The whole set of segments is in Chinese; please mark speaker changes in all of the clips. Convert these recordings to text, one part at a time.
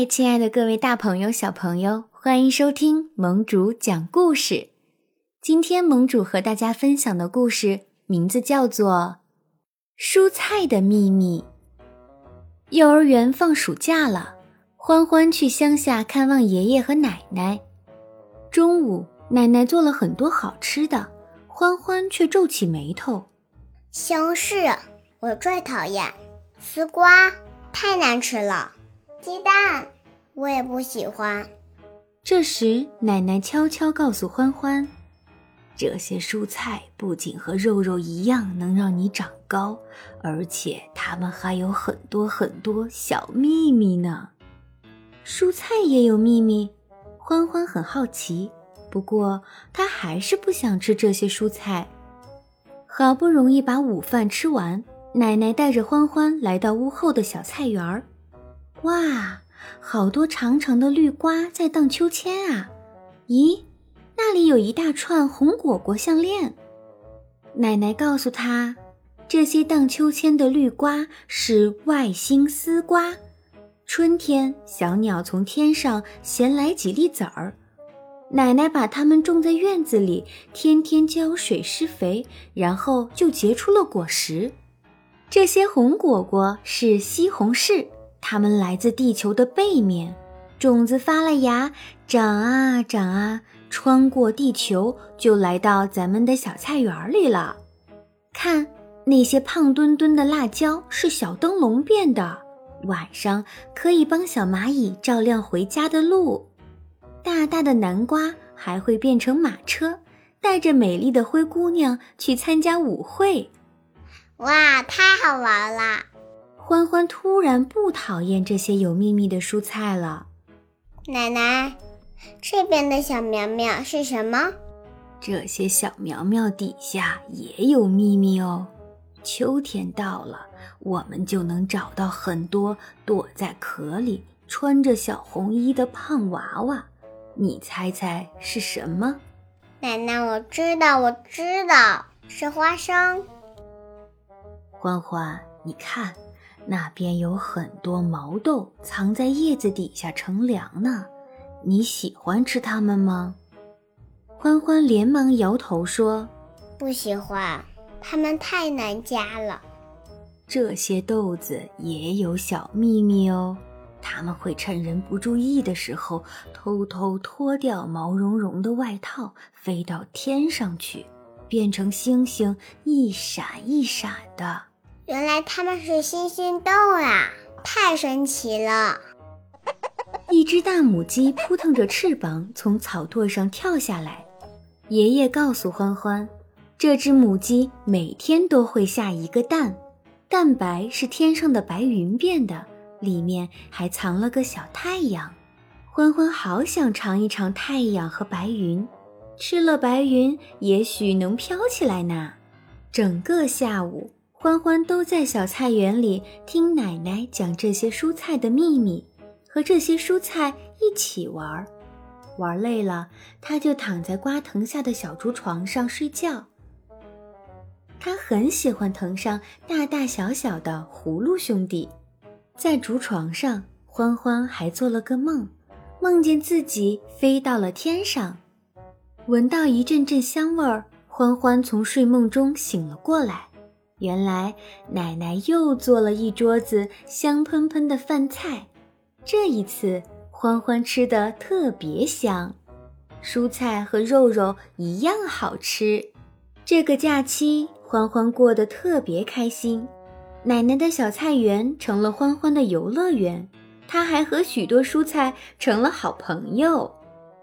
Speaker 1: 嗨，亲爱的各位大朋友、小朋友，欢迎收听盟主讲故事。今天盟主和大家分享的故事名字叫做《蔬菜的秘密》。幼儿园放暑假了，欢欢去乡下看望爷爷和奶奶。中午，奶奶做了很多好吃的，欢欢却皱起眉头。
Speaker 2: 西红柿，我最讨厌；丝瓜，太难吃了。鸡蛋，我也不喜欢。
Speaker 1: 这时，奶奶悄悄告诉欢欢：“这些蔬菜不仅和肉肉一样能让你长高，而且它们还有很多很多小秘密呢。”蔬菜也有秘密，欢欢很好奇。不过，他还是不想吃这些蔬菜。好不容易把午饭吃完，奶奶带着欢欢来到屋后的小菜园儿。哇，好多长长的绿瓜在荡秋千啊！咦，那里有一大串红果果项链。奶奶告诉他，这些荡秋千的绿瓜是外星丝瓜。春天，小鸟从天上衔来几粒籽儿，奶奶把它们种在院子里，天天浇水施肥，然后就结出了果实。这些红果果是西红柿。它们来自地球的背面，种子发了芽，长啊长啊，穿过地球就来到咱们的小菜园里了。看，那些胖墩墩的辣椒是小灯笼变的，晚上可以帮小蚂蚁照亮回家的路。大大的南瓜还会变成马车，带着美丽的灰姑娘去参加舞会。
Speaker 2: 哇，太好玩了！
Speaker 1: 欢欢突然不讨厌这些有秘密的蔬菜了。
Speaker 2: 奶奶，这边的小苗苗是什么？
Speaker 1: 这些小苗苗底下也有秘密哦。秋天到了，我们就能找到很多躲在壳里、穿着小红衣的胖娃娃。你猜猜是什么？
Speaker 2: 奶奶，我知道，我知道，是花生。
Speaker 1: 欢欢，你看。那边有很多毛豆藏在叶子底下乘凉呢，你喜欢吃它们吗？欢欢连忙摇头说：“
Speaker 2: 不喜欢，它们太难夹了。”
Speaker 1: 这些豆子也有小秘密哦，它们会趁人不注意的时候偷偷脱掉毛茸茸的外套，飞到天上去，变成星星，一闪一闪的。
Speaker 2: 原来他们是星星豆啊！太神奇了！
Speaker 1: 一只大母鸡扑腾着翅膀从草垛上跳下来。爷爷告诉欢欢，这只母鸡每天都会下一个蛋，蛋白是天上的白云变的，里面还藏了个小太阳。欢欢好想尝一尝太阳和白云，吃了白云也许能飘起来呢。整个下午。欢欢都在小菜园里听奶奶讲这些蔬菜的秘密，和这些蔬菜一起玩。玩累了，他就躺在瓜藤下的小竹床上睡觉。他很喜欢藤上大大小小的葫芦兄弟。在竹床上，欢欢还做了个梦，梦见自己飞到了天上，闻到一阵阵香味儿，欢欢从睡梦中醒了过来。原来奶奶又做了一桌子香喷喷的饭菜，这一次欢欢吃的特别香，蔬菜和肉肉一样好吃。这个假期欢欢过得特别开心，奶奶的小菜园成了欢欢的游乐园，他还和许多蔬菜成了好朋友。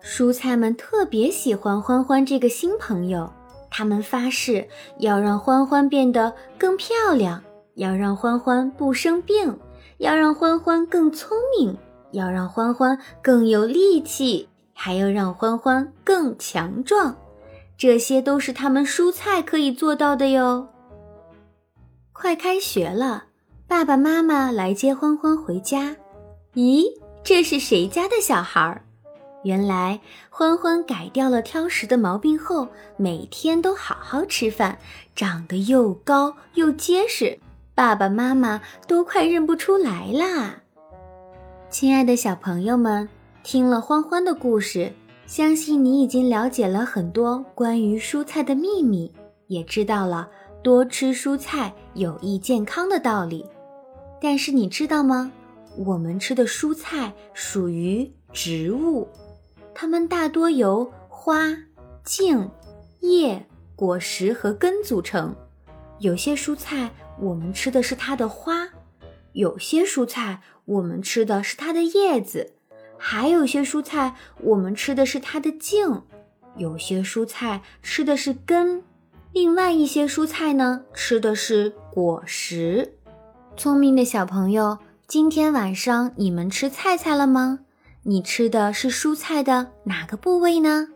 Speaker 1: 蔬菜们特别喜欢欢欢这个新朋友。他们发誓要让欢欢变得更漂亮，要让欢欢不生病，要让欢欢更聪明，要让欢欢更有力气，还要让欢欢更强壮。这些都是他们蔬菜可以做到的哟。快开学了，爸爸妈妈来接欢欢回家。咦，这是谁家的小孩儿？原来欢欢改掉了挑食的毛病后，每天都好好吃饭，长得又高又结实，爸爸妈妈都快认不出来啦。亲爱的小朋友们，听了欢欢的故事，相信你已经了解了很多关于蔬菜的秘密，也知道了多吃蔬菜有益健康的道理。但是你知道吗？我们吃的蔬菜属于植物，它们大多由花、茎、叶、果实和根组成。有些蔬菜我们吃的是它的花。有些蔬菜我们吃的是它的叶子，还有些蔬菜我们吃的是它的茎，有些蔬菜吃的是根，另外一些蔬菜呢吃的是果实。聪明的小朋友，今天晚上你们吃菜菜了吗？你吃的是蔬菜的哪个部位呢？